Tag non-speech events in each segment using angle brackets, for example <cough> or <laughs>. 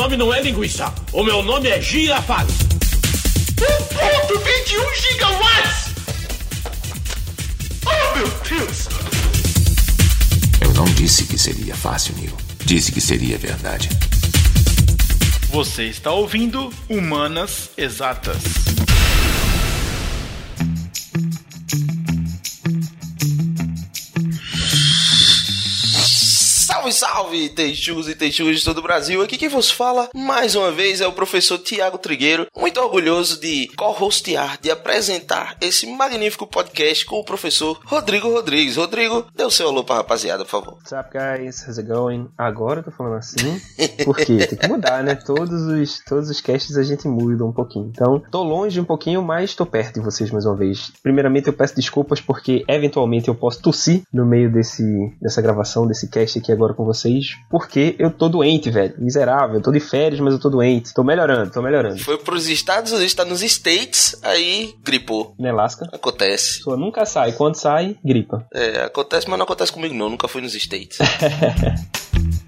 nome não é linguiça. O meu nome é Girafales. 1.21 gigawatts! Oh, meu Deus! Eu não disse que seria fácil, Neil. Disse que seria verdade. Você está ouvindo Humanas Exatas. Salve, salve, texugos e texugas de todo o Brasil. Aqui quem vos fala, mais uma vez, é o professor Tiago Trigueiro, muito orgulhoso de co-hostear, de apresentar esse magnífico podcast com o professor Rodrigo Rodrigues. Rodrigo, dê o seu alô pra rapaziada, por favor. What's up, guys? How's it going? Agora eu tô falando assim, porque tem que mudar, né? Todos os, todos os casts a gente muda um pouquinho. Então, tô longe um pouquinho, mas tô perto de vocês mais uma vez. Primeiramente, eu peço desculpas porque, eventualmente, eu posso tossir no meio desse, dessa gravação, desse cast aqui agora com vocês, porque eu tô doente, velho. Miserável. Eu tô de férias, mas eu tô doente. Tô melhorando, tô melhorando. Foi pros Estados Unidos, tá nos States, aí gripou. Nelasca. Acontece. Pessoa nunca sai. Quando sai, gripa. É, acontece, mas não acontece comigo não, nunca fui nos States. <laughs>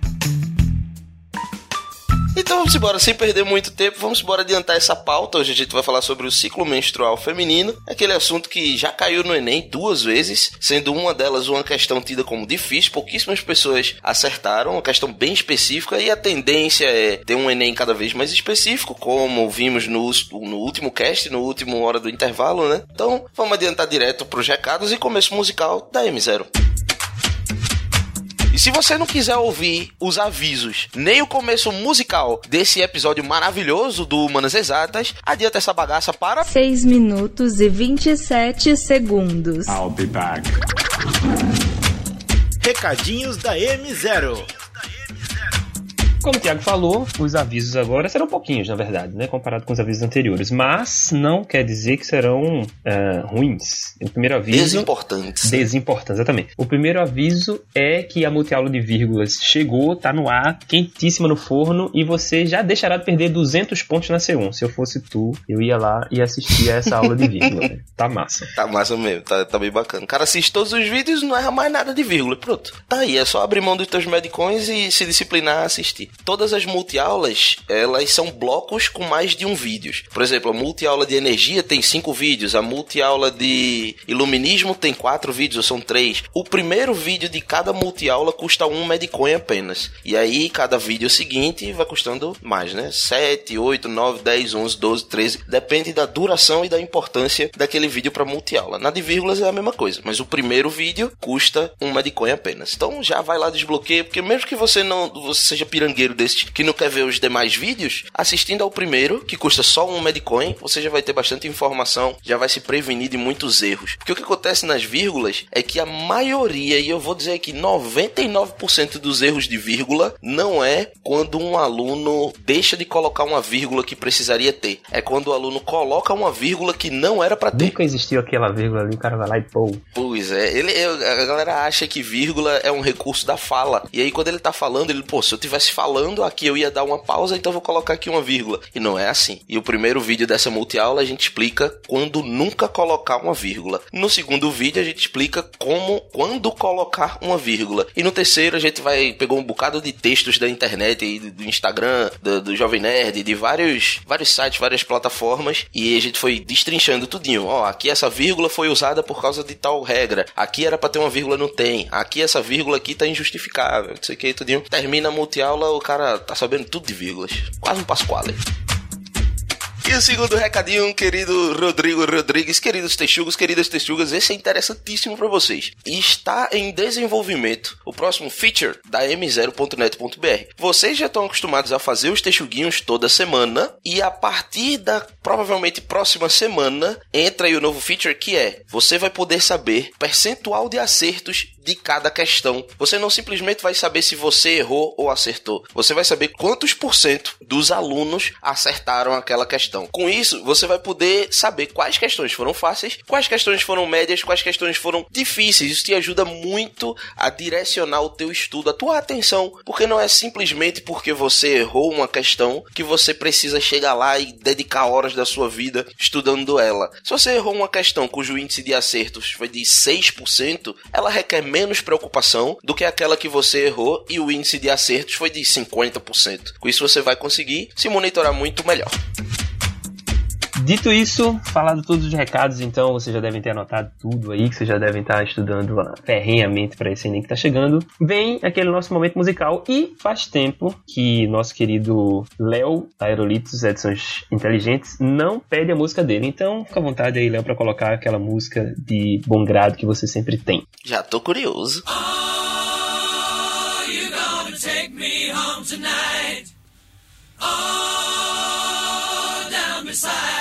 Então vamos embora, sem perder muito tempo, vamos embora adiantar essa pauta. Hoje a gente vai falar sobre o ciclo menstrual feminino, aquele assunto que já caiu no Enem duas vezes, sendo uma delas uma questão tida como difícil, pouquíssimas pessoas acertaram, uma questão bem específica, e a tendência é ter um Enem cada vez mais específico, como vimos no, no último cast, no último hora do intervalo, né? Então vamos adiantar direto pros recados e começo musical da M0. E se você não quiser ouvir os avisos, nem o começo musical desse episódio maravilhoso do Humanas Exatas, adianta essa bagaça para 6 minutos e 27 segundos. I'll be back. Recadinhos da M0. Como o Thiago falou, os avisos agora serão pouquinhos, na verdade, né? Comparado com os avisos anteriores. Mas não quer dizer que serão é, ruins. O primeiro aviso. desimportantes. Desimportantes, exatamente. O primeiro aviso é que a multiaula de vírgulas chegou, tá no ar, quentíssima no forno, e você já deixará de perder 200 pontos na C1. Se eu fosse tu, eu ia lá e assistia a essa aula de vírgula. <laughs> né? Tá massa. Tá massa mesmo, tá, tá bem bacana. O cara assiste todos os vídeos e não erra mais nada de vírgula. Pronto. Tá aí, é só abrir mão dos teus medicões e se disciplinar a assistir. Todas as multiaulas, elas são blocos com mais de um vídeo. Por exemplo, a multiaula de energia tem cinco vídeos, a multiaula de iluminismo tem quatro vídeos, ou são três. O primeiro vídeo de cada multiaula custa um medicões apenas. E aí, cada vídeo seguinte vai custando mais, né? 7, 8, 9, 10, 11, 12, 13. Depende da duração e da importância daquele vídeo para multiaula. Na de vírgulas é a mesma coisa, mas o primeiro vídeo custa um medicões apenas. Então já vai lá desbloqueia, porque mesmo que você não você seja pirangueiro desse que não quer ver os demais vídeos, assistindo ao primeiro, que custa só um medcoin, você já vai ter bastante informação, já vai se prevenir de muitos erros. Porque o que acontece nas vírgulas é que a maioria, e eu vou dizer que 99% dos erros de vírgula não é quando um aluno deixa de colocar uma vírgula que precisaria ter. É quando o aluno coloca uma vírgula que não era para ter. Nunca existiu aquela vírgula ali, o cara vai lá e pô. Pois é, ele, a galera acha que vírgula é um recurso da fala. E aí quando ele tá falando, ele, pô, se eu tivesse falando aqui eu ia dar uma pausa, então vou colocar aqui uma vírgula. E não é assim. E o primeiro vídeo dessa multiaula a gente explica quando nunca colocar uma vírgula. No segundo vídeo a gente explica como quando colocar uma vírgula. E no terceiro a gente vai pegou um bocado de textos da internet e do Instagram, do, do Jovem Nerd, de vários vários sites, várias plataformas e a gente foi destrinchando tudinho. Ó, aqui essa vírgula foi usada por causa de tal regra. Aqui era para ter uma vírgula, não tem. Aqui essa vírgula aqui tá injustificável. Não sei o que, tudinho. Termina a multiaula, cara tá sabendo tudo de vírgulas. Quase um Pasquale. E o segundo recadinho, querido Rodrigo Rodrigues, queridos texugos, queridas texugas, esse é interessantíssimo para vocês. Está em desenvolvimento o próximo feature da m0.net.br. Vocês já estão acostumados a fazer os texuguinhos toda semana e a partir da provavelmente próxima semana entra aí o novo feature que é você vai poder saber percentual de acertos de cada questão. Você não simplesmente vai saber se você errou ou acertou. Você vai saber quantos por cento dos alunos acertaram aquela questão. Com isso, você vai poder saber quais questões foram fáceis, quais questões foram médias, quais questões foram difíceis. Isso te ajuda muito a direcionar o teu estudo, a tua atenção, porque não é simplesmente porque você errou uma questão que você precisa chegar lá e dedicar horas da sua vida estudando ela. Se você errou uma questão cujo índice de acertos foi de 6%, ela requer menos preocupação do que aquela que você errou e o índice de acertos foi de 50%. Com isso você vai conseguir se monitorar muito melhor. Dito isso, falado todos os recados, então vocês já devem ter anotado tudo aí, que vocês já devem estar estudando ferrenhamente para esse Enem que está chegando. Vem aquele nosso momento musical e faz tempo que nosso querido Léo, Aerolitos Edições Inteligentes, não pede a música dele. Então fica à vontade aí, Léo, para colocar aquela música de bom grado que você sempre tem. Já tô curioso. Oh, you gonna take me home tonight. Oh, down beside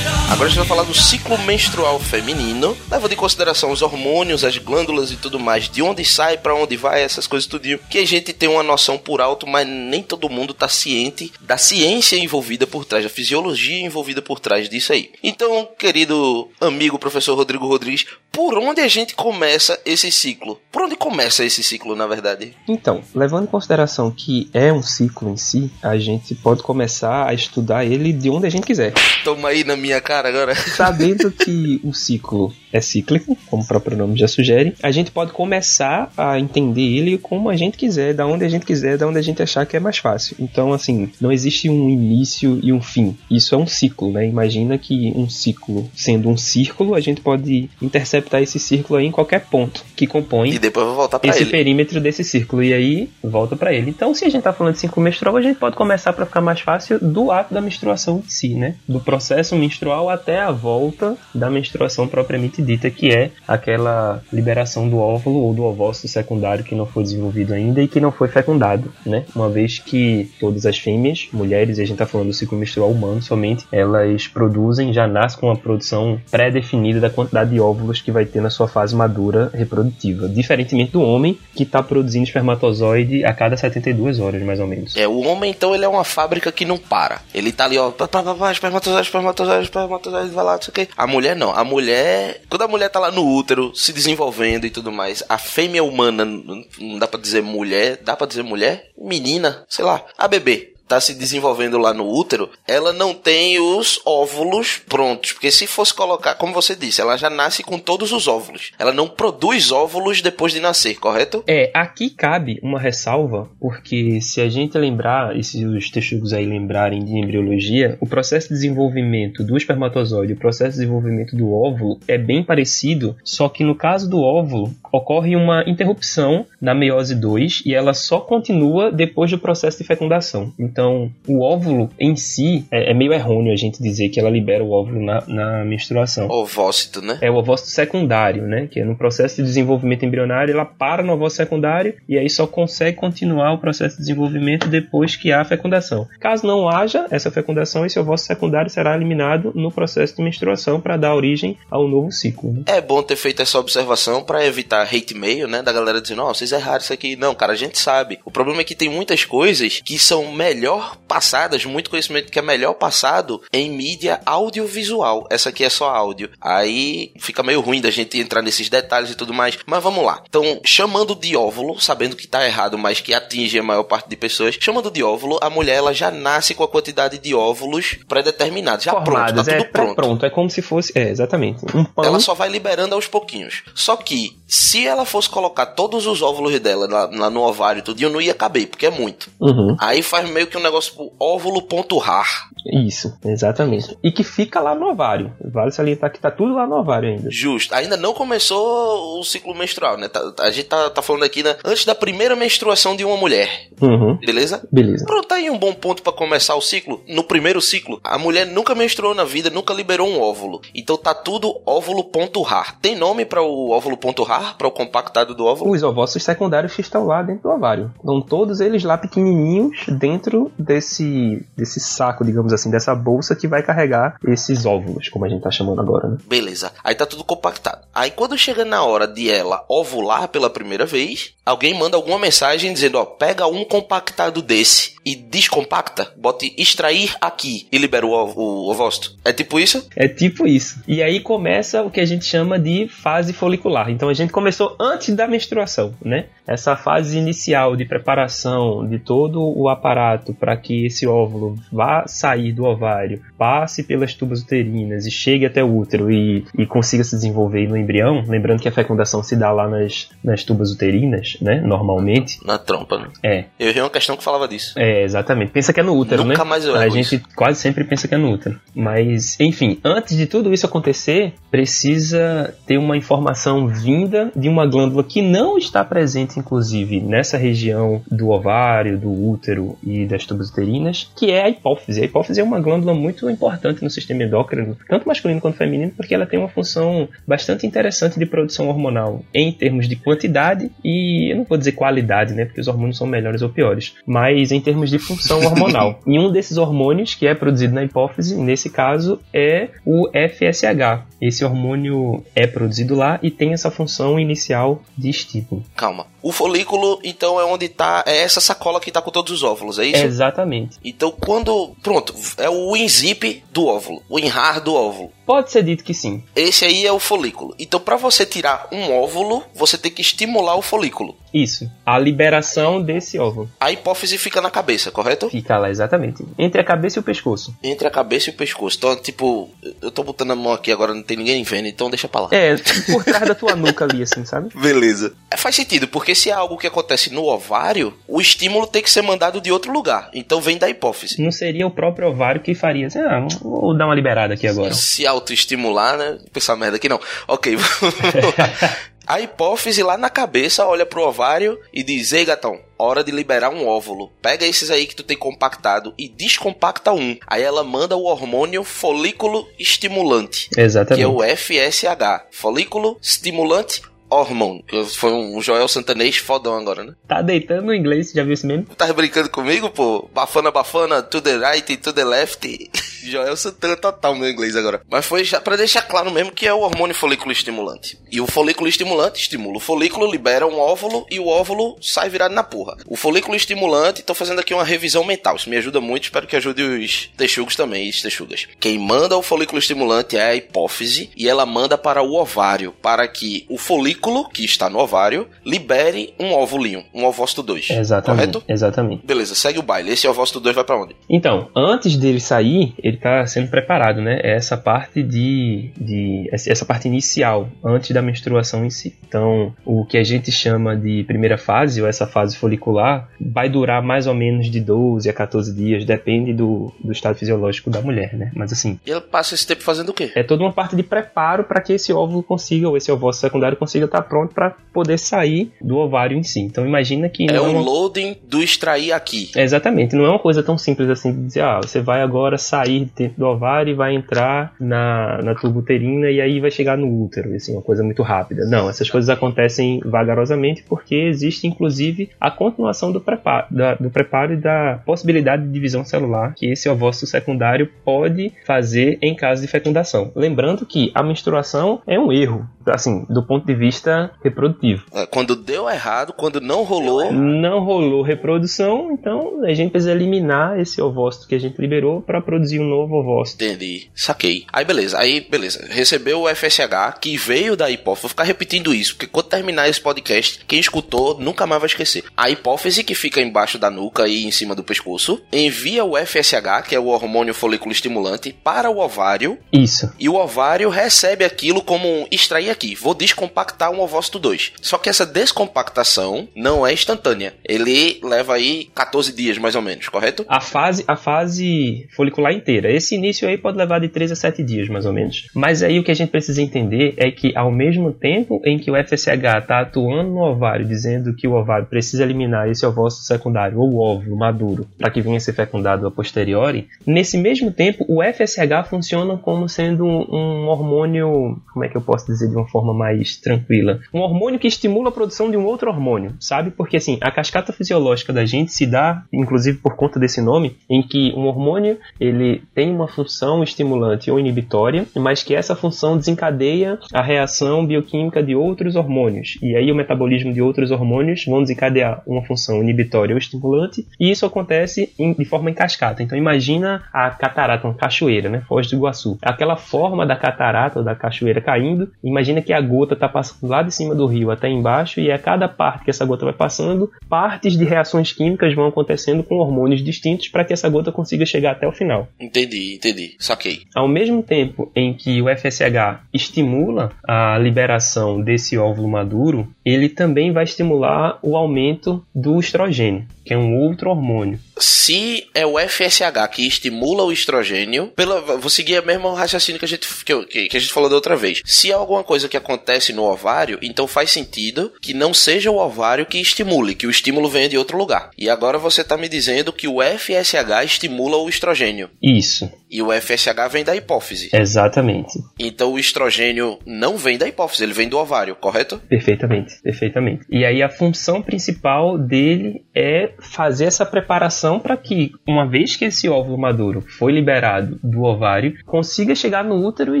Agora a gente vai falar do ciclo menstrual feminino, levando em consideração os hormônios, as glândulas e tudo mais, de onde sai, para onde vai, essas coisas tudinho, que a gente tem uma noção por alto, mas nem todo mundo tá ciente da ciência envolvida por trás, da fisiologia envolvida por trás disso aí. Então, querido amigo professor Rodrigo Rodrigues, por onde a gente começa esse ciclo? Por onde começa esse ciclo, na verdade? Então, levando em consideração que é um ciclo em si, a gente pode começar a estudar ele de onde a gente quiser. Toma aí na minha cara agora. <laughs> Sabendo que o ciclo é cíclico, como o próprio nome já sugere, a gente pode começar a entender ele como a gente quiser, da onde a gente quiser, da onde a gente achar que é mais fácil. Então, assim, não existe um início e um fim. Isso é um ciclo, né? Imagina que um ciclo sendo um círculo, a gente pode interceptar esse círculo aí em qualquer ponto que compõe E depois voltar pra esse ele. perímetro desse círculo e aí volta pra ele. Então, se a gente tá falando de ciclo menstrual, a gente pode começar para ficar mais fácil do ato da menstruação em si, né? Do processo menstrual até a volta da menstruação propriamente dita, que é aquela liberação do óvulo ou do ovócito secundário que não foi desenvolvido ainda e que não foi fecundado, né? Uma vez que todas as fêmeas, mulheres, e a gente tá falando do ciclo menstrual humano somente, elas produzem, já nascem com uma produção pré-definida da quantidade de óvulos que vai ter na sua fase madura reprodutiva, diferentemente do homem que tá produzindo espermatozoide a cada 72 horas, mais ou menos. É, o homem, então, ele é uma fábrica que não para. Ele tá ali, ó, pá, pá, pá, pá, espermatozoide, espermatozoide, vai lá, não sei o quê. A mulher não. A mulher, quando a mulher tá lá no útero, se desenvolvendo e tudo mais, a fêmea humana, não dá pra dizer mulher, dá pra dizer mulher? Menina, sei lá, a bebê. Tá se desenvolvendo lá no útero, ela não tem os óvulos prontos. Porque se fosse colocar, como você disse, ela já nasce com todos os óvulos. Ela não produz óvulos depois de nascer, correto? É, aqui cabe uma ressalva, porque se a gente lembrar, e se os texugos aí lembrarem de embriologia, o processo de desenvolvimento do espermatozoide o processo de desenvolvimento do óvulo é bem parecido, só que no caso do óvulo ocorre uma interrupção na meiose 2 e ela só continua depois do processo de fecundação. Então, o óvulo em si é, é meio errôneo a gente dizer que ela libera o óvulo na, na menstruação. Ovócito, né? É o ovócito secundário, né? Que é no processo de desenvolvimento embrionário, ela para no ovócito secundário e aí só consegue continuar o processo de desenvolvimento depois que há a fecundação. Caso não haja essa fecundação, esse ovócito secundário será eliminado no processo de menstruação para dar origem ao novo ciclo. né? É bom ter feito essa observação pra evitar hate mail, né? Da galera dizendo, ó, vocês erraram isso aqui. Não, cara, a gente sabe. O problema é que tem muitas coisas que são melhor passadas, muito conhecimento que é melhor passado em mídia audiovisual. Essa aqui é só áudio. Aí fica meio ruim da gente entrar nesses detalhes e tudo mais. Mas vamos lá. Então, chamando de óvulo, sabendo que tá errado, mas que atinge a maior parte de pessoas, chamando de óvulo, a mulher ela já nasce com a quantidade de óvulos pré-determinada. Já pronto, Formadas, tá é tudo pronto. pronto. É como se fosse. É, exatamente. Um pão. Ela só vai liberando aos pouquinhos. Só que, Se ela fosse colocar todos os óvulos dela lá, lá no ovário tudinho, não ia caber, porque é muito. Uhum. Aí faz meio que um negócio tipo óvulo.rar. Isso, exatamente. E que fica lá no ovário. Vale salientar que tá tudo lá no ovário ainda. Justo. Ainda não começou o ciclo menstrual, né? Tá- a gente tá, tá falando aqui né, antes da primeira menstruação de uma mulher. Uhum. Beleza? Beleza. Pronto, tá aí um bom ponto pra começar o ciclo. No primeiro ciclo, a mulher nunca menstruou na vida, nunca liberou um óvulo. Então tá tudo óvulo.rar. Tem nome pra o óvulo.rar? Pra o compactado do óvulo? Os ovócitos secundários que estão lá dentro do ovário. Estão todos eles lá pequenininhos dentro desse, desse saco, digamos assim, dessa bolsa que vai carregar esses óvulos, como a gente tá chamando agora, né? Beleza. Aí tá tudo compactado. Aí quando chega na hora de ela ovular pela primeira vez, alguém manda alguma mensagem dizendo, ó, pega um compactado desse e descompacta, bote extrair aqui e libera o, o ovócito. É tipo isso? É tipo isso. E aí começa o que a gente chama de fase folicular. Então a gente começou antes da menstruação, né? Essa fase inicial de preparação de todo o aparato para que esse óvulo vá sair do ovário, passe pelas tubas uterinas e chegue até o útero e, e consiga se desenvolver no embrião. Lembrando que a fecundação se dá lá nas, nas tubas uterinas, né? Normalmente. Na trompa, né? É, Eu errei uma questão que falava disso. é, exatamente. Pensa que é no útero, Nunca né? mais eu A gente quase sempre pensa que é no útero. Mas, enfim, antes de tudo isso acontecer, precisa ter uma informação vinda de uma glândula que não está presente, inclusive, nessa região do ovário, do útero e das tubas uterinas, que é a hipófise. A hipófise é uma glândula muito importante no sistema endócrino, tanto masculino quanto feminino, porque ela tem uma função bastante interessante de produção hormonal em termos de quantidade e eu não vou dizer qualidade, né, porque os hormônios são melhores ou piores, mas em termos de função hormonal. <laughs> e um desses hormônios que é produzido na hipófise, nesse caso, é o FSH. Esse hormônio é produzido lá e tem essa função inicial de estímulo. Calma. O folículo, então, é onde tá. É essa sacola que tá com todos os óvulos, é isso? Exatamente. Então, quando. Pronto, é o WinZip do óvulo. O WinRAR do óvulo. Pode ser dito que sim. Esse aí é o folículo. Então, para você tirar um óvulo, você tem que estimular o folículo. Isso. A liberação desse óvulo. A hipófise fica na cabeça, correto? Fica lá exatamente. Entre a cabeça e o pescoço. Entre a cabeça e o pescoço. Então, tipo, eu tô botando a mão aqui agora, não tem ninguém vendo, então deixa pra lá. É, por trás da tua nuca ali, assim, sabe? Beleza. É, faz sentido, porque se é algo que acontece no ovário, o estímulo tem que ser mandado de outro lugar. Então vem da hipófise. Não seria o próprio ovário que faria assim, ah, vou dar uma liberada aqui agora. Se autoestimular, né? Pensar merda aqui não. Ok. <laughs> A hipófise lá na cabeça olha pro ovário e diz: Ei, gatão, hora de liberar um óvulo. Pega esses aí que tu tem compactado e descompacta um. Aí ela manda o hormônio folículo estimulante, que Exatamente. é o FSH Folículo Stimulante Hormone. Que Foi um Joel Santanês fodão agora, né? Tá deitando no inglês, já viu esse meme? Tá brincando comigo, pô? Bafana, bafana, to the right, to the left. <laughs> Joel Santana total meu inglês agora. Mas foi já pra deixar claro mesmo que é o hormônio folículo estimulante. E o folículo estimulante estimula o folículo, libera um óvulo e o óvulo sai virado na porra. O folículo estimulante, tô fazendo aqui uma revisão mental. Isso me ajuda muito, espero que ajude os texugos também, os texugas. Quem manda o folículo estimulante é a hipófise e ela manda para o ovário, para que o folículo, que está no ovário, libere um óvulinho, um ovócito 2. Exatamente. Correto? Exatamente. Beleza, segue o baile. Esse ovócito 2 vai pra onde? Então, antes dele sair, ele tá sendo preparado, né? É Essa parte de, de essa parte inicial, antes da menstruação em si. Então, o que a gente chama de primeira fase, ou essa fase folicular, vai durar mais ou menos de 12 a 14 dias, depende do, do estado fisiológico da mulher, né? Mas assim, E ele passa esse tempo fazendo o quê? é toda uma parte de preparo para que esse óvulo consiga, ou esse ovócito secundário consiga estar pronto para poder sair do ovário em si. Então, imagina que É não o uma- loading do extrair aqui. é, Exatamente, não é uma coisa tão simples assim de dizer, ah, você vai agora sair do ovário e vai entrar na, na tuba uterina e aí vai chegar no útero, assim, uma coisa muito rápida. Não, essas coisas acontecem vagarosamente porque existe inclusive a continuação do preparo, da- do preparo e da possibilidade de divisão celular que esse ovócito secundário pode fazer em caso de fecundação. Lembrando que a menstruação é um erro, assim, do ponto de vista reprodutivo. É, Quando deu errado, quando não rolou, Não rolou reprodução, então a gente precisa eliminar esse ovócito que a gente liberou para produzir um novo ovócito. Entendi, saquei. Aí beleza, aí beleza. Recebeu o FSH que veio da hipófise. Vou ficar repetindo isso, porque quando terminar esse podcast, quem escutou nunca mais vai esquecer. A hipófise que fica embaixo da nuca e em cima do pescoço envia o FSH, que é o hormônio folículo estimulante, para o ovário Isso. e o ovário recebe aquilo como um extrair aqui. Vou descompactar um ovócito 2. Só que essa descompactação não é instantânea. Ele leva aí 14 dias mais ou menos, correto? A fase, a fase folicular inteira. Esse início aí pode levar de 3 a 7 dias, mais ou menos. Mas aí o que a gente precisa entender é que ao mesmo tempo em que o FSH está atuando no ovário, dizendo que o ovário precisa eliminar esse ovócito secundário ou óvulo maduro para que venha a ser fecundado a posteriori, nesse mesmo tempo o FSH funciona como sendo um hormônio, como é que eu posso dizer de uma forma mais tranquila? Um hormônio que estimula a produção de um outro hormônio, sabe? Porque assim, a cascata fisiológica da gente se dá, inclusive por conta desse nome, em que um hormônio ele tem uma função estimulante ou inibitória, mas que essa função desencadeia a reação bioquímica de outros hormônios. E aí o metabolismo de outros hormônios vão desencadear uma função inibitória ou estimulante, e isso acontece em, de forma em cascata. Então imagina a catarata, uma cachoeira, né? Foz do Iguaçu. Aquela forma da catarata ou da cachoeira caindo, imagina que a gota está passando lá de cima do rio até embaixo, e a cada parte que essa gota vai passando, partes de reações químicas vão acontecendo com hormônios distintos para que essa gota consiga chegar até o final. Entendi, entendi. Saquei. Ao mesmo tempo em que o FSH estimula a liberação desse óvulo maduro, ele também vai estimular o aumento do estrogênio, que é um outro hormônio. Se é o FSH que estimula o estrogênio, pela, vou seguir o mesmo raciocínio que a, gente, que, que a gente falou da outra vez. Se é alguma coisa que acontece no ovário, então faz sentido que não seja o ovário que estimule, que o estímulo venha de outro lugar. E agora você está me dizendo que o FSH estimula o estrogênio. Isso, E o FSH vem da hipófise. exatamente. Então o estrogênio não vem da hipófise, ele vem do ovário, correto? Perfeitamente, perfeitamente. E aí a função principal dele é fazer essa preparação para que, uma vez que esse óvulo maduro foi liberado do ovário, consiga chegar no útero e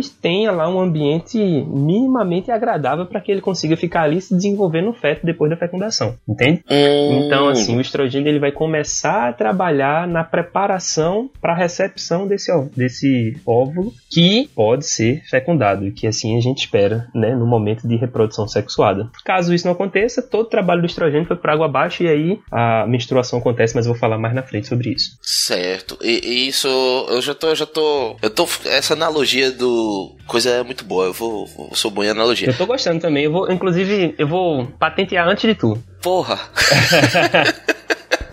tenha lá um ambiente minimamente agradável para que ele consiga ficar ali se desenvolver no feto depois da fecundação, entende? Então, assim, o estrogênio ele vai começar a trabalhar na preparação para a recepção desse, desse óvulo que pode ser fecundado e que assim a gente espera, né, no momento de reprodução sexuada. Caso isso não aconteça, todo o trabalho do estrogênio foi para água abaixo e aí a menstruação acontece, mas eu vou falar mais na frente sobre isso. Certo. E, e isso, eu já tô, eu já tô, eu tô, essa analogia do coisa é muito boa. Eu vou, eu sou bom em analogia. Eu tô gostando também, eu vou, inclusive, eu vou patentear antes de tu. Porra. <laughs>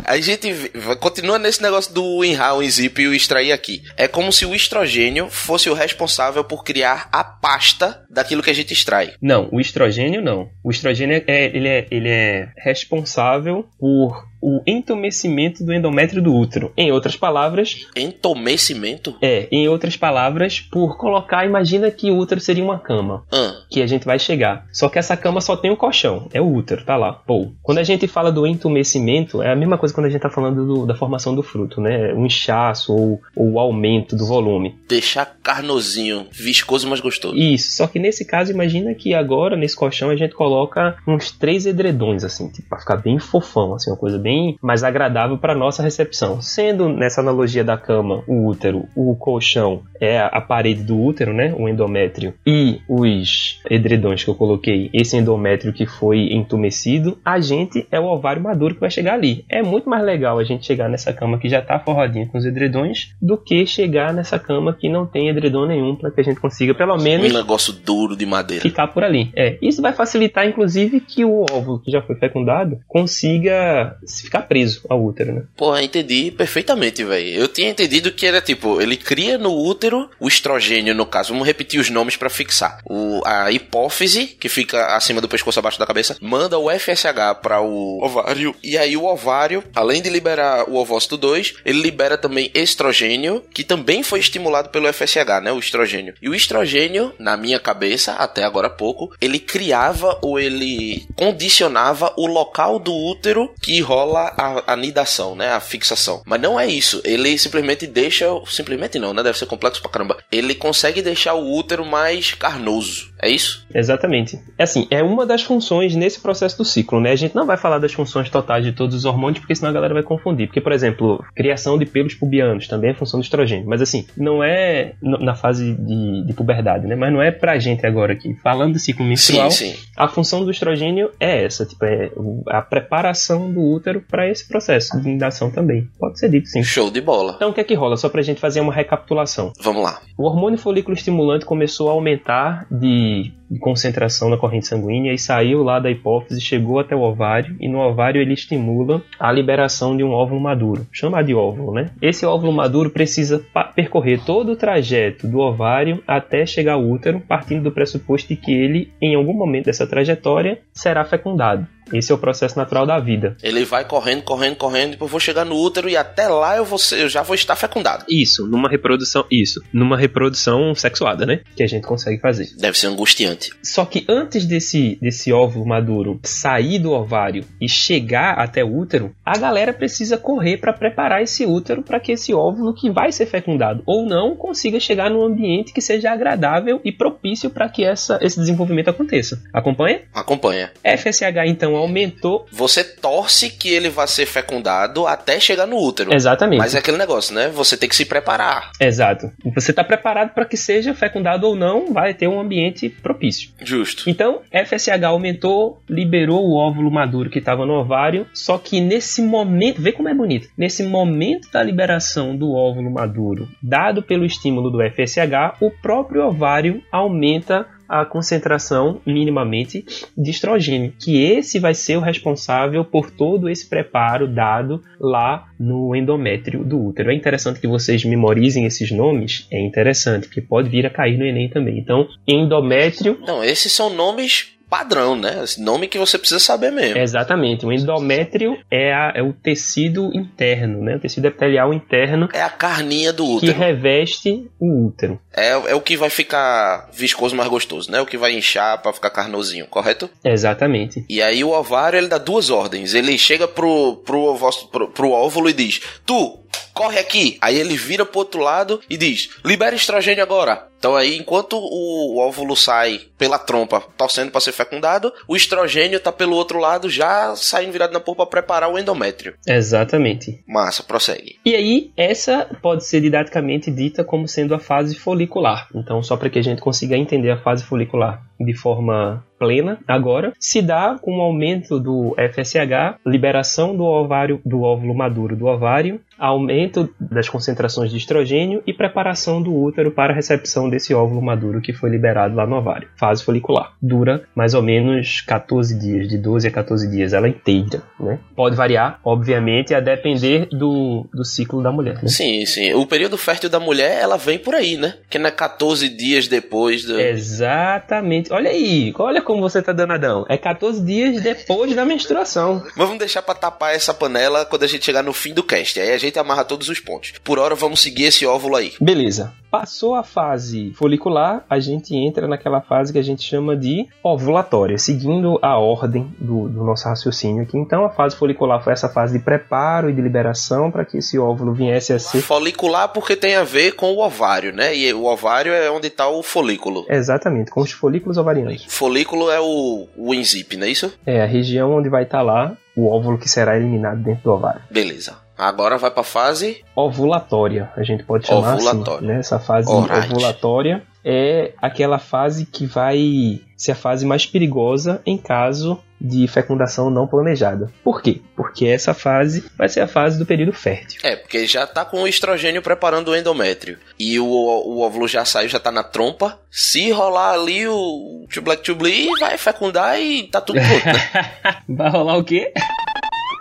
A gente continua nesse negócio do enrar o zip e o extrair aqui. É como se o estrogênio fosse o responsável por criar a pasta daquilo que a gente extrai. Não, o estrogênio não. O estrogênio é, ele é, ele é responsável por o entumecimento do endométrio do útero. Em outras palavras, Entomecimento? é, em outras palavras, por colocar, imagina que o útero seria uma cama. Ah, que a gente vai chegar. Só que essa cama só tem o colchão, é o útero, tá lá. Pô, quando a gente fala do entumecimento, é a mesma coisa quando a gente tá falando do- da formação do fruto, né? O inchaço ou, ou o aumento do volume. deixar carnosinho, viscoso, mas gostoso. Isso, só que nesse caso, imagina que agora, nesse colchão, a gente coloca uns três edredões, assim, tipo, pra ficar bem fofão, assim, uma coisa bem mais agradável para nossa recepção. Sendo nessa analogia da cama, o útero, o colchão é a parede do útero, né, o endométrio, e os edredões que eu coloquei, esse endométrio que foi entumecido, a gente é o ovário maduro que vai chegar ali. É muito mais legal a gente chegar nessa cama que já tá forradinha com os edredões do que chegar nessa cama que não tem edredom nenhum para que a gente consiga pelo menos Um negócio duro de madeira. ficar por ali. É, isso vai facilitar, inclusive, que o óvulo que já foi fecundado consiga ficar preso ao útero, né? Porra, entendi perfeitamente, velho. Eu tinha entendido que era tipo, ele cria no útero o estrogênio, no caso. Vamos repetir os nomes pra fixar. O, a hipófise, que fica acima do pescoço, abaixo da cabeça, manda o FSH para o ovário. E aí o ovário, além de liberar o ovócito 2, ele libera também estrogênio, que também foi estimulado pelo FSH, né? O estrogênio. E o estrogênio, na minha cabeça, até agora há pouco, ele criava ou ele condicionava o local do útero que rola a anidação, né? A fixação. Mas não é isso. Ele simplesmente deixa. Simplesmente não, né? Deve ser complexo pra caramba. Ele consegue deixar o útero mais carnoso. É isso? Exatamente. É assim, é uma das funções nesse processo do ciclo, né? A gente não vai falar das funções totais de todos os hormônios, porque senão a galera vai confundir. Porque, por exemplo, criação de pelos pubianos também é função do estrogênio. Mas assim, não é na fase de, de puberdade, né? Mas não é pra gente agora aqui. Falando do ciclo menstrual, Sim, sim. a função do estrogênio é essa, tipo, é a preparação do útero para esse processo de indação também. Pode ser dito sim. Show de bola. Então o que é que rola? Só pra gente fazer uma recapitulação. Vamos lá. O hormônio folículo estimulante começou a aumentar de de concentração na corrente sanguínea e saiu lá da hipófise, chegou até o ovário e no ovário ele estimula a liberação de um óvulo maduro, chamado de óvulo, né? Esse óvulo maduro precisa percorrer todo o trajeto do ovário até chegar ao útero, partindo do pressuposto de que ele, em algum momento dessa trajetória, será fecundado. Esse é o processo natural da vida. Ele vai correndo, correndo, correndo, depois vou chegar no útero e até lá eu, vou ser, eu já vou estar fecundado. Isso, numa reprodução. Isso, numa reprodução sexuada, né? Que a gente consegue fazer. Deve ser angustiante. Só que antes desse, desse óvulo maduro sair do ovário e chegar até o útero, a galera precisa correr para preparar esse útero para que esse óvulo que vai ser fecundado ou não consiga chegar num ambiente que seja agradável e propício para que essa, esse desenvolvimento aconteça. Acompanha? Acompanha. FSH então aumentou. Você torce que ele vá ser fecundado até chegar no útero. Exatamente. Mas é aquele negócio, né? Você tem que se preparar. Exato. Você está preparado para que seja fecundado ou não, vai ter um ambiente propício. Justo. Então, FSH aumentou, liberou o óvulo maduro que estava no ovário, só que nesse momento, vê como é bonito. Nesse momento da liberação do óvulo maduro, dado pelo estímulo do FSH, o próprio ovário aumenta a concentração minimamente de estrogênio, que esse vai ser o responsável por todo esse preparo dado lá no endométrio do útero. É interessante que vocês memorizem esses nomes, é interessante, porque pode vir a cair no Enem também. Então, endométrio. Não, esses são nomes padrão, né? Esse nome que você precisa saber mesmo. Exatamente. O endométrio é, a, é o tecido interno, né? O tecido epitelial interno. É a carninha do útero. Que reveste o útero. É, é o que vai ficar viscoso mais gostoso, né? O que vai inchar para ficar carnosinho, correto? Exatamente. E aí o ovário, ele dá duas ordens. Ele chega pro, pro, pro, pro óvulo e diz, tu, corre aqui. Aí ele vira pro outro lado e diz: libera estrogênio agora. Então aí, enquanto o óvulo sai pela trompa, torcendo para ser fecundado, o estrogênio tá pelo outro lado, já saindo virado na polpa para preparar o endométrio. Exatamente. Massa, prossegue. E aí, essa pode ser didaticamente dita como sendo a fase folicular. Então, só para que a gente consiga entender a fase folicular de forma plena agora se dá com o aumento do FSH, liberação do ovário do óvulo maduro do ovário, aumento das concentrações de estrogênio e preparação do útero para a recepção desse óvulo maduro que foi liberado lá no ovário. Fase folicular. Dura mais ou menos 14 dias, de 12 a 14 dias, ela inteira, né? Pode variar, obviamente, a depender do, do ciclo da mulher, né? Sim, sim. O período fértil da mulher, ela vem por aí, né? Que não é 14 dias depois do... Exatamente. Olha aí, olha como você tá danadão. É 14 dias depois da menstruação. Mas vamos deixar pra tapar essa panela quando a gente chegar no fim do cast. Aí a gente amarra todos os pontos. Por hora, vamos seguir esse óvulo aí. Beleza. Passou a fase folicular, a gente entra naquela fase que a gente chama de ovulatória, seguindo a ordem do, do nosso raciocínio aqui. Então, a fase folicular foi essa fase de preparo e de liberação para que esse óvulo viesse a ser. Folicular porque tem a ver com o ovário, né? E o ovário é onde está o folículo. Exatamente, com os folículos ovarianos. Folículo é o, o enzip, não é isso? É, a região onde vai estar tá lá o óvulo que será eliminado dentro do ovário. Beleza. Agora vai para a fase ovulatória, a gente pode chamar ovulatória. assim, né? Essa fase Alright. ovulatória é aquela fase que vai ser a fase mais perigosa em caso de fecundação não planejada. Por quê? Porque essa fase vai ser a fase do período fértil. É, porque já tá com o estrogênio preparando o endométrio. E o, o óvulo já saiu, já tá na trompa. Se rolar ali o Black Tubli, vai fecundar e tá tudo <laughs> pronto, né? vai rolar o quê?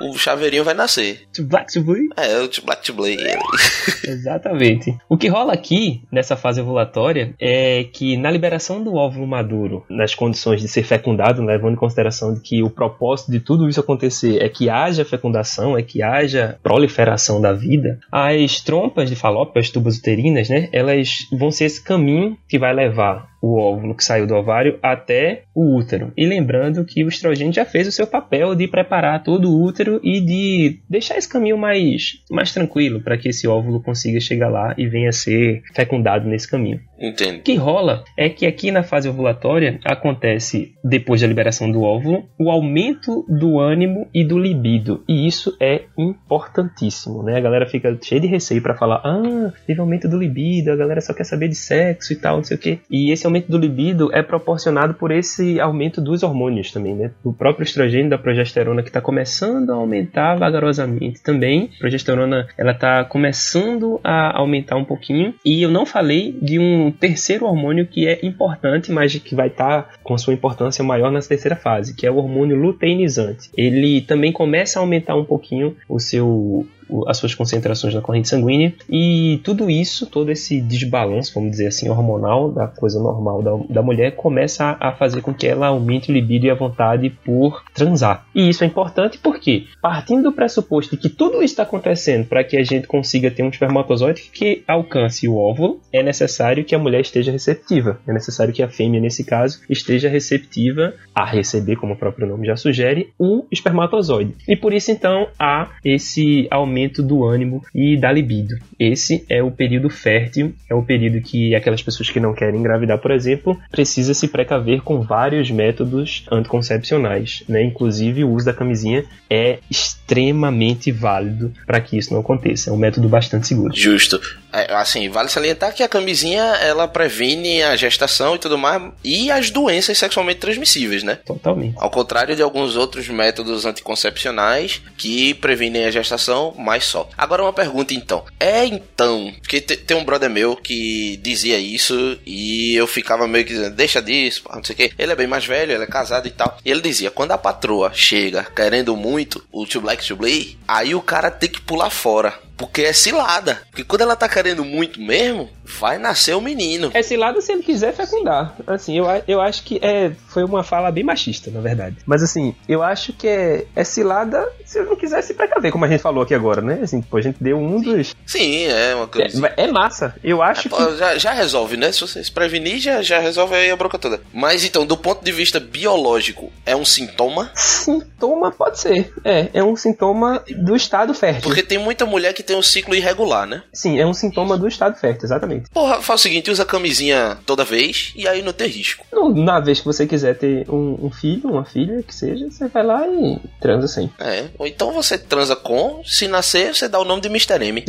O chaveirinho vai nascer. To black to blue? É, o to black to blue. <laughs> Exatamente. O que rola aqui, nessa fase ovulatória, é que na liberação do óvulo maduro, nas condições de ser fecundado, levando em consideração de que o propósito de tudo isso acontecer é que haja fecundação, é que haja proliferação da vida, as trompas de falópio, as tubas uterinas, né, elas vão ser esse caminho que vai levar o óvulo que saiu do ovário até o útero. E lembrando que o estrogênio já fez o seu papel de preparar todo o útero e de deixar esse caminho mais, mais tranquilo para que esse óvulo consiga chegar lá e venha a ser fecundado nesse caminho. Entendo. O que rola é que aqui na fase ovulatória acontece, depois da liberação do óvulo, o aumento do ânimo e do libido. E isso é importantíssimo, né? A galera fica cheia de receio para falar: ah, teve aumento do libido, a galera só quer saber de sexo e tal, não sei o quê. E esse aumento do libido é proporcionado por esse aumento dos hormônios também, né? O próprio estrogênio da progesterona que está começando a aumentar vagarosamente também. A progesterona ela está começando a aumentar um pouquinho. E eu não falei de um terceiro hormônio que é importante, mas que vai estar com sua importância maior na terceira fase, que é o hormônio luteinizante. Ele também começa a aumentar um pouquinho o seu as suas concentrações na corrente sanguínea e tudo isso, todo esse desbalanço, vamos dizer assim, hormonal da coisa normal da, da mulher começa a, a fazer com que ela aumente o libido e a vontade por transar. E isso é importante porque, partindo do pressuposto de que tudo isso está acontecendo para que a gente consiga ter um espermatozoide que alcance o óvulo, é necessário que a mulher esteja receptiva. É necessário que a fêmea, nesse caso, esteja receptiva a receber, como o próprio nome já sugere, um espermatozoide. E por isso, então, há esse aumento do ânimo e da libido. Esse é o período fértil, é o período que aquelas pessoas que não querem engravidar, por exemplo, precisa se precaver com vários métodos anticoncepcionais, né? Inclusive o uso da camisinha é extremamente válido para que isso não aconteça. É um método bastante seguro. Justo. É, assim, vale salientar que a camisinha ela previne a gestação e tudo mais e as doenças sexualmente transmissíveis, né? Totalmente. Ao contrário de alguns outros métodos anticoncepcionais que previnem a gestação, mas só. Agora uma pergunta então. É então, porque te- tem um brother meu que dizia isso e eu ficava meio que dizendo, deixa disso, não sei o que. Ele é bem mais velho, ele é casado e tal. E ele dizia, quando a patroa chega querendo muito o to black to play, aí o cara tem que pular fora. Porque é cilada. Porque quando ela tá querendo muito mesmo, vai nascer o menino. É cilada se ele quiser fecundar. Assim, eu, eu acho que é, foi uma fala bem machista, na verdade. Mas assim, eu acho que é, é cilada se ele não quiser se precaver, como a gente falou aqui agora, né? Assim, pô, a gente deu um dos. Sim, é uma coisa. É, é massa. Eu acho que. Pô, Já, já resolve, né? Se você se prevenir, já, já resolve aí a bronca toda. Mas então, do ponto de vista biológico, é um sintoma? Sintoma pode ser. É, é um sintoma do estado fértil. Porque tem muita mulher que tem um ciclo irregular, né? Sim, é um sintoma do estado fértil, exatamente. Porra, faz o seguinte, usa camisinha toda vez e aí não tem risco. Na vez que você quiser ter um, um filho, uma filha, que seja, você vai lá e transa sem. É. Ou então você transa com, se nascer, você dá o nome de Mr. M.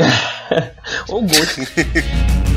<laughs> Ou gosto. <laughs>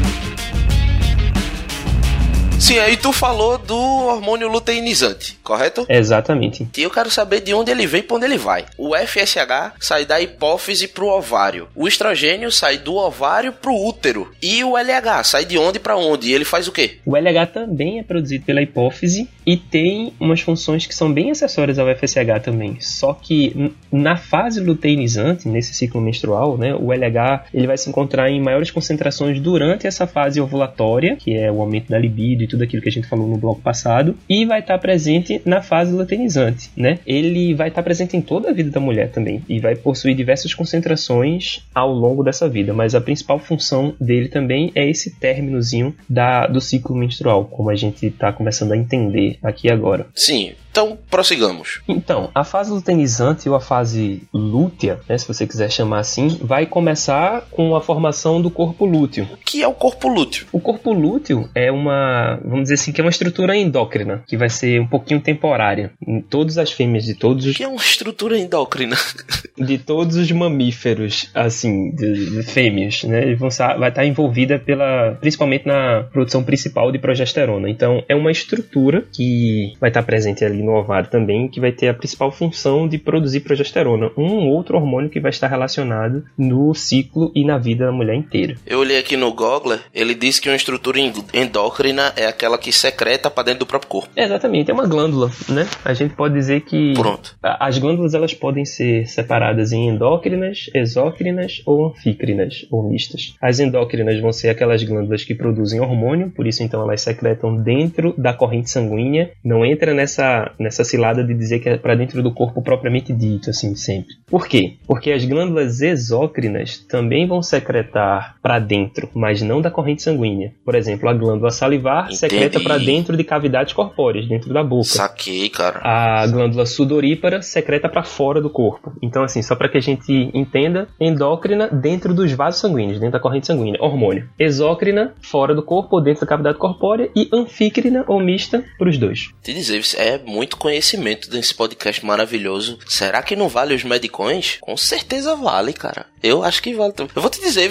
Sim, aí tu falou do hormônio luteinizante, correto? Exatamente. E eu quero saber de onde ele vem e pra onde ele vai. O FSH sai da hipófise pro ovário. O estrogênio sai do ovário pro útero. E o LH sai de onde pra onde? E ele faz o quê? O LH também é produzido pela hipófise e tem umas funções que são bem acessórias ao FSH também. Só que na fase luteinizante, nesse ciclo menstrual, né, o LH ele vai se encontrar em maiores concentrações durante essa fase ovulatória, que é o aumento da libido e tudo aquilo que a gente falou no bloco passado, e vai estar presente na fase luteinizante, né? Ele vai estar presente em toda a vida da mulher também e vai possuir diversas concentrações ao longo dessa vida, mas a principal função dele também é esse términozinho da, do ciclo menstrual, como a gente está começando a entender aqui agora. Sim, então prossigamos. Então, a fase luteinizante ou a fase lútea, né, se você quiser chamar assim, vai começar com a formação do corpo lúteo. O que é o corpo lúteo? O corpo lúteo é uma, vamos dizer assim, que é uma estrutura endócrina, que vai ser um pouquinho temporária. Em todas as fêmeas de todos os que é uma estrutura endócrina? <laughs> de todos os mamíferos, assim, de, de fêmeas, né? Vão vai estar envolvida pela, principalmente na produção principal de progesterona. Então, é uma estrutura que vai estar presente ali no ovário também, que vai ter a principal função de produzir progesterona, um outro hormônio que vai estar relacionado no ciclo e na vida da mulher inteira. Eu olhei aqui no Google, ele diz que uma estrutura en- endócrina é aquela que secreta pra dentro do próprio corpo. Exatamente, é uma glândula, né? A gente pode dizer que Pronto. as glândulas elas podem ser separadas em endócrinas, exócrinas ou anfícrinas ou mistas. As endócrinas vão ser aquelas glândulas que produzem hormônio, por isso então elas secretam dentro da corrente sanguínea. Não entra nessa nessa cilada de dizer que é para dentro do corpo propriamente dito, assim sempre. Por quê? Porque as glândulas exócrinas também vão secretar para dentro, mas não da corrente sanguínea. Por exemplo, a glândula salivar Entendi. secreta para dentro de cavidades corpóreas, dentro da boca Saquei, cara. a glândula sudorípara secreta para fora do corpo. Então, assim, só para que a gente entenda, endócrina dentro dos vasos sanguíneos, dentro da corrente sanguínea, hormônio. Exócrina fora do corpo ou dentro da cavidade corpórea e anfícrina ou mista para os dois. Te dizer, é muito conhecimento nesse podcast maravilhoso. Será que não vale os medicões? Com certeza vale, cara. Eu acho que vale. Eu vou te dizer,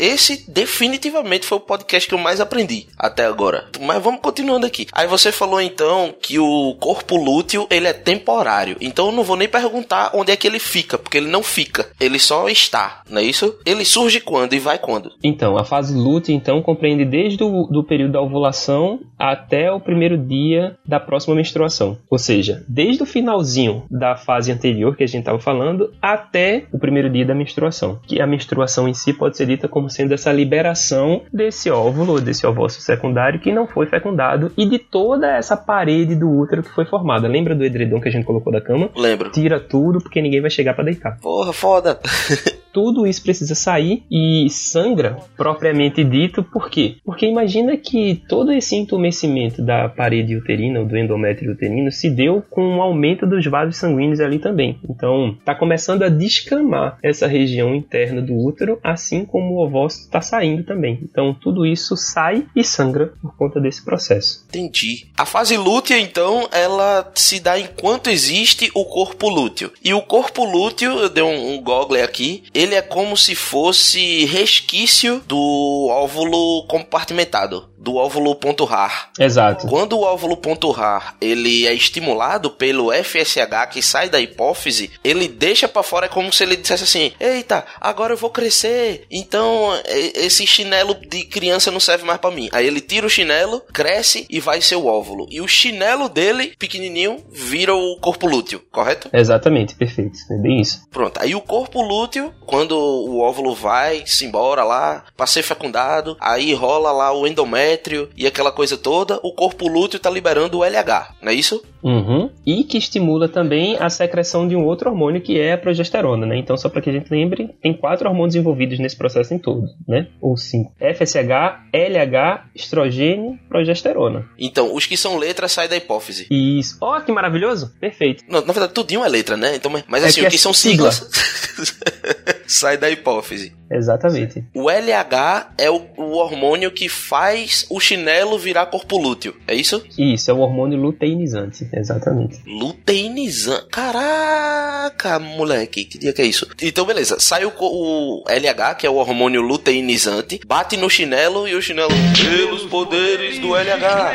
esse definitivamente foi o podcast que eu mais aprendi até agora. Mas vamos continuando aqui. Aí você falou então que o corpo lúteo ele é temporário. Então eu não vou nem perguntar onde é que ele fica, porque ele não fica. Ele só está, não é isso? Ele surge quando e vai quando? Então, a fase lútea, então, compreende desde o do período da ovulação até o primeiro dia da próxima menstruação. Ou seja, desde o finalzinho da fase anterior que a gente estava falando até o primeiro dia da menstruação. Que a menstruação em si pode ser dita como sendo essa liberação desse óvulo, desse ovócito secundário que não foi fecundado e de toda essa parede do útero que foi formada. Lembra do edredom que a gente colocou da cama? Lembro. Tira tudo porque ninguém vai chegar para deitar Porra, foda. <laughs> tudo isso precisa sair e sangra propriamente dito, por quê? Porque imagina que todo esse entumecimento da parede uterina ou do endométrio uterino se deu com um aumento dos vasos sanguíneos ali também. Então, está começando a descamar essa região interna do útero, assim como o ovócito está saindo também. Então, tudo isso sai e sangra por conta desse processo. Entendi. A fase lútea, então, ela se dá enquanto existe o corpo lúteo. E o corpo lúteo, eu dei um, um google aqui, ele é como se fosse resquício do óvulo compartimentado, do óvulo ponto rar. Exato. Quando o óvulo ponto rar ele é estimulado pelo FSH que sai da hipófise, ele deixa pra fora é como se ele dissesse assim: "Eita, agora eu vou crescer. Então esse chinelo de criança não serve mais pra mim". Aí ele tira o chinelo, cresce e vai ser o óvulo. E o chinelo dele, pequenininho, vira o corpo lúteo, correto? Exatamente, perfeito. É bem isso. Pronto. Aí o corpo lúteo, quando o óvulo vai se embora lá pra ser fecundado, aí rola lá o endométrio e aquela coisa toda, o corpo lúteo tá liberando o LH, não é isso? Uhum. E que estimula também a secreção de um outro hormônio que é a progesterona, né? Então, só para que a gente lembre, tem quatro hormônios envolvidos nesse processo em todo, né? Ou cinco: FSH, LH, estrogênio, progesterona. Então, os que são letras saem da hipófise. Isso. Ó, que maravilhoso! Perfeito. Não, na verdade, tudinho é letra, né? Então, mas- É assim, que o é que são sigla. siglas <laughs> sai da hipófise. Exatamente. O LH é o, o hormônio que faz o chinelo virar corpo lúteo. É isso? Isso, é o hormônio luteinizante. Exatamente. Luteinizante. Caraca, moleque, que dia que é isso? Então, beleza. Sai o, o LH, que é o hormônio luteinizante, bate no chinelo e o chinelo. Pelos poderes do LH.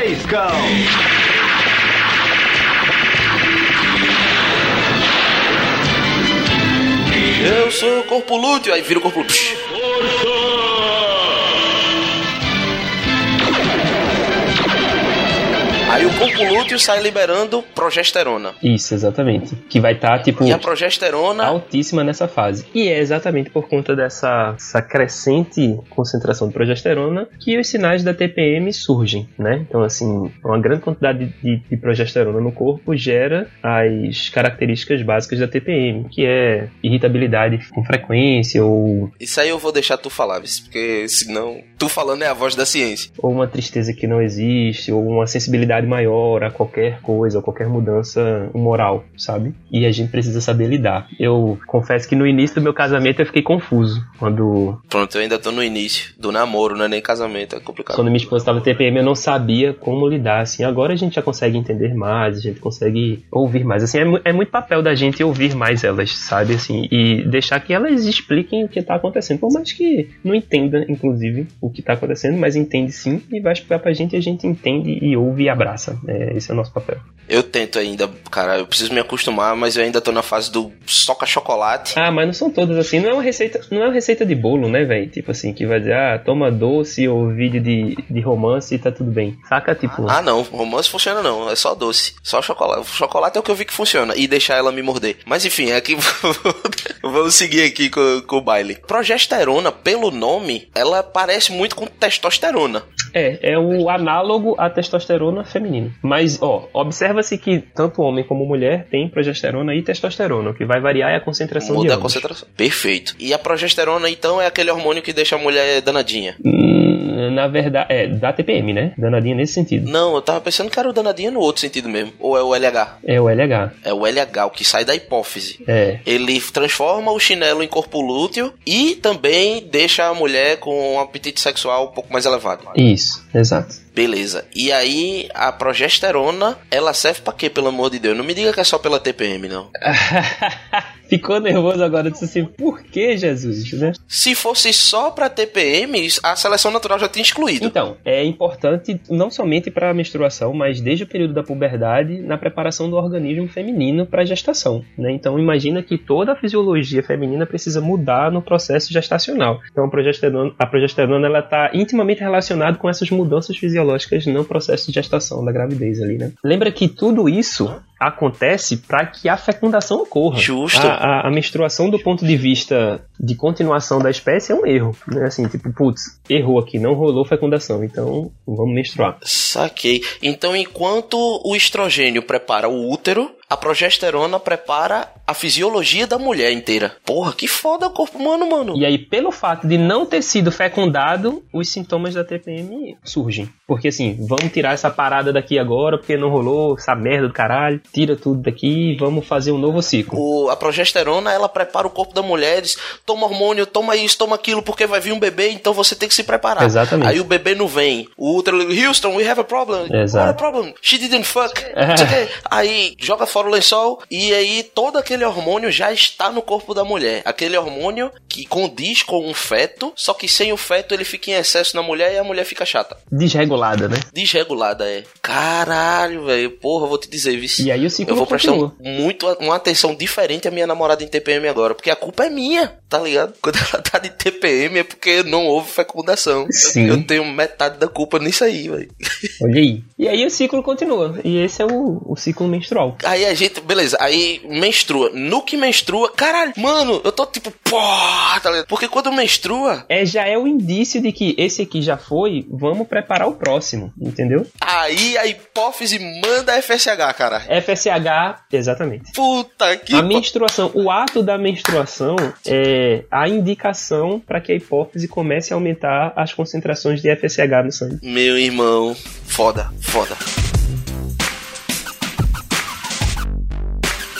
Eu sou corpo lúteo. Aí vira o corpo. Aí o corpo lúteo sai liberando progesterona. Isso, exatamente. Que vai estar, tipo, E a progesterona altíssima nessa fase. E é exatamente por conta dessa, essa crescente concentração de progesterona que os sinais da TPM surgem, né? Então, assim, uma grande quantidade de, de progesterona no corpo gera as características básicas da TPM, que é irritabilidade com frequência ou, Isso aí eu vou deixar tu falar, porque senão tu falando é a voz da ciência. ou uma tristeza que não existe, ou uma sensibilidade maior a qualquer coisa, a qualquer mudança moral, sabe? E a gente precisa saber lidar. Eu confesso que no início do meu casamento eu fiquei confuso quando Pronto, eu ainda tô no início do namoro, não é nem casamento, é complicado. Quando minha esposa estava TPM, eu não sabia como lidar, assim. Agora a gente já consegue entender mais, a gente consegue ouvir mais. Assim, é, é muito papel da gente ouvir mais elas, sabe? Assim, e deixar que elas expliquem o que tá acontecendo. Por mais que não entenda, inclusive, o que tá acontecendo, mas entende sim e vai explicar pra gente e a gente entende e ouve e abraça. É, esse é o nosso papel. Eu tento ainda, cara, eu preciso me acostumar, mas eu ainda tô na fase do soca chocolate. Ah, mas não são todas assim. Não é uma receita, não é uma receita de bolo, né, velho? Tipo assim, que vai dizer, ah, toma doce ou vídeo de, de romance e tá tudo bem. Saca, tipo. Ah, não, romance funciona não, é só doce, só chocolate. Chocolate é o que eu vi que funciona, e deixar ela me morder. Mas enfim, é que <laughs> vamos seguir aqui com, com o baile. Progesterona, pelo nome, ela parece muito com testosterona. É, é o análogo à testosterona feminina. Mas, ó, observa-se que tanto homem como mulher tem progesterona e testosterona. O que vai variar é a concentração de Muda a ambos. concentração. Perfeito. E a progesterona, então, é aquele hormônio que deixa a mulher danadinha. Hum, na verdade, é da TPM, né? Danadinha nesse sentido. Não, eu tava pensando que era o danadinha no outro sentido mesmo. Ou é o LH? É o LH. É o LH, o que sai da hipófise. É. Ele transforma o chinelo em corpo lúteo e também deixa a mulher com um apetite sexual um pouco mais elevado. Isso, exato. Beleza. E aí, a progesterona, ela serve pra quê, pelo amor de Deus? Não me diga que é só pela TPM, não. <laughs> Ficou nervoso agora, disse assim, por que Jesus, né? Se fosse só pra TPM, a seleção natural já tinha excluído. Então, é importante não somente para a menstruação, mas desde o período da puberdade, na preparação do organismo feminino para a gestação. Né? Então, imagina que toda a fisiologia feminina precisa mudar no processo gestacional. Então, a progesterona, a progesterona ela está intimamente relacionada com essas mudanças fisiológicas no processo de gestação da gravidez ali, né? Lembra que tudo isso acontece para que a fecundação ocorra. Justo. A, a, a menstruação, do ponto de vista de continuação da espécie, é um erro. Né? Assim, tipo, putz, errou aqui, não rolou fecundação, então vamos menstruar. Saquei. Então, enquanto o estrogênio prepara o útero, a progesterona prepara a fisiologia da mulher inteira. Porra, que foda o corpo humano, mano. E aí, pelo fato de não ter sido fecundado, os sintomas da TPM surgem. Porque assim, vamos tirar essa parada daqui agora, porque não rolou essa merda do caralho. Tira tudo daqui e vamos fazer um novo ciclo. O- a progesterona, ela prepara o corpo da mulher, diz, toma hormônio, toma isso, toma aquilo, porque vai vir um bebê, então você tem que se preparar. Exatamente. Aí o bebê não vem. O útero, Houston, we have a problem. Exato. What a problem? She didn't fuck. Quê. aí joga fora o lençol e aí todo aquele hormônio já está no corpo da mulher. Aquele hormônio que condiz com um feto, só que sem o feto ele fica em excesso na mulher e a mulher fica chata. Desregulada, né? Desregulada é. Caralho, velho. Porra, eu vou te dizer, vice. E aí o ciclo Eu vou prestar continua. um- muito, uma atenção diferente à minha namorada em TPM agora, porque a culpa é minha, tá ligado? Quando ela tá de TPM é porque não houve fecundação. Sim. Eu tenho metade da culpa nisso aí, velho. Olha aí. E aí o ciclo continua. E esse é o, o ciclo menstrual. Aí a gente, beleza, aí menstrua. No que menstrua, caralho, mano, eu tô tipo, pô, tá ligado? Porque quando menstrua, É, já é o indício de que esse aqui já foi, vamos preparar o próximo, entendeu? aí a hipófise manda FSH, cara. FSH, exatamente. Puta que A menstruação, o ato da menstruação é a indicação para que a hipófise comece a aumentar as concentrações de FSH no sangue. Meu irmão, foda, foda.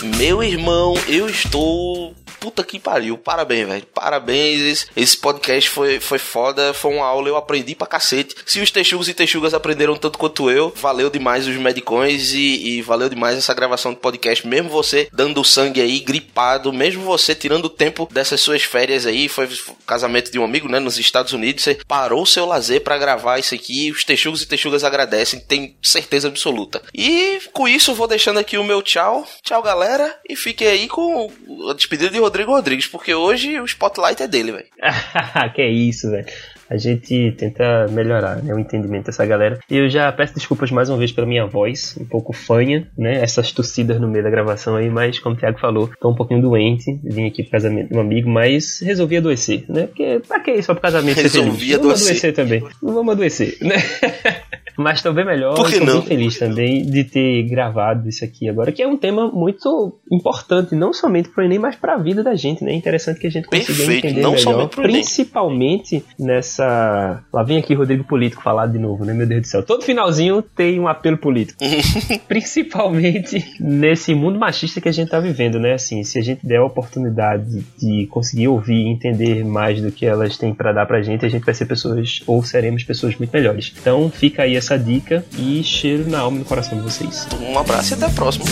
Meu irmão, eu estou. Puta que pariu. Parabéns, velho. Parabéns. Esse, esse podcast foi, foi foda. Foi uma aula. Eu aprendi pra cacete. Se os texugos e texugas aprenderam tanto quanto eu, valeu demais os medicões e, e valeu demais essa gravação de podcast. Mesmo você dando sangue aí, gripado, mesmo você tirando o tempo dessas suas férias aí, foi casamento de um amigo, né, nos Estados Unidos, você parou seu lazer pra gravar isso aqui. Os texugos e texugas agradecem, tem certeza absoluta. E com isso, vou deixando aqui o meu tchau. Tchau, galera. E fiquem aí com a despedida de Rodrigo Rodrigues, porque hoje o spotlight é dele, velho. <laughs> que é isso, velho. A gente tenta melhorar né, o entendimento dessa galera. E eu já peço desculpas mais uma vez pela minha voz, um pouco fanha, né? Essas tossidas no meio da gravação aí, mas como o Thiago falou, tô um pouquinho doente. Vim aqui pro casamento de um amigo, mas resolvi adoecer, né? Porque pra que só pro casamento Resolvi feliz? Vamos adoecer. adoecer também. Não vamos adoecer, né? <laughs> Mas tô bem melhor, Por que tô não? bem feliz também de ter gravado isso aqui agora, que é um tema muito importante, não somente pro Enem, mas pra vida da gente, né? É interessante que a gente consiga Perfeito, entender não melhor, somente pro Enem. principalmente nessa... Lá vem aqui Rodrigo Político falar de novo, né? Meu Deus do céu. Todo finalzinho tem um apelo político. <laughs> principalmente nesse mundo machista que a gente tá vivendo, né? Assim, se a gente der a oportunidade de conseguir ouvir e entender mais do que elas têm pra dar pra gente, a gente vai ser pessoas, ou seremos pessoas muito melhores. Então fica aí essa dica e cheiro na alma e no coração de vocês. Um abraço e até a próxima.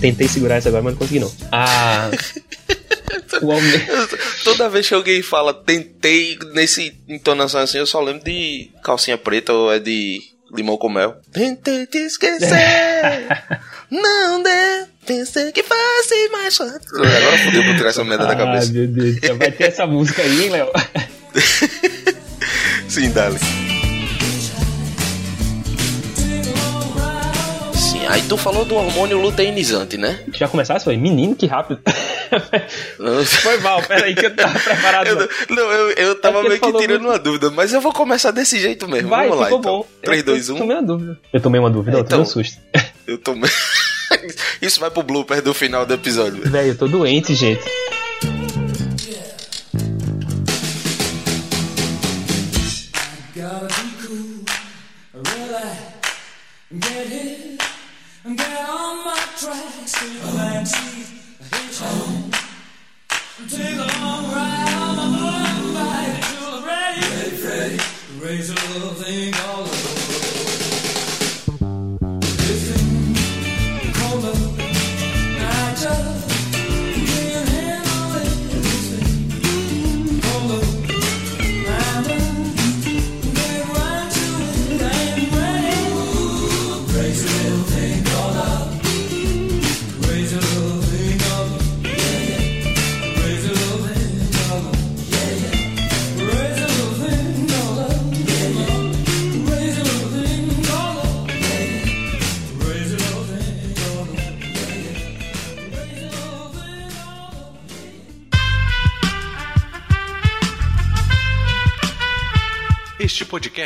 Tentei segurar isso agora, mas não consegui não. Ah... <laughs> Toda vez que alguém fala tentei nesse entonação assim, eu só lembro de calcinha preta ou é de limão com mel. Tentei te esquecer, <laughs> não deu, pensei que fosse mais. Agora fodeu pra tirar essa merda da Ah, cabeça. meu Deus. Vai ter essa música aí, hein, Léo? <laughs> Sim, dale. Aí tu falou do hormônio luteinizante, né? Já começasse? Foi, menino, que rápido. Foi mal, peraí que eu tava <laughs> preparado. Eu, não. não, eu, eu tava porque meio que tirando muito. uma dúvida, mas eu vou começar desse jeito mesmo. Vai, Vamos lá, então. bom. 3, Eu- 2, Eu 1. tomei uma dúvida. Eu tomei uma dúvida, É, eu tomei um então. susto. Eu tomei. <laughs> Isso vai pro blooper do final do episódio. Velho, eu tô doente, gente.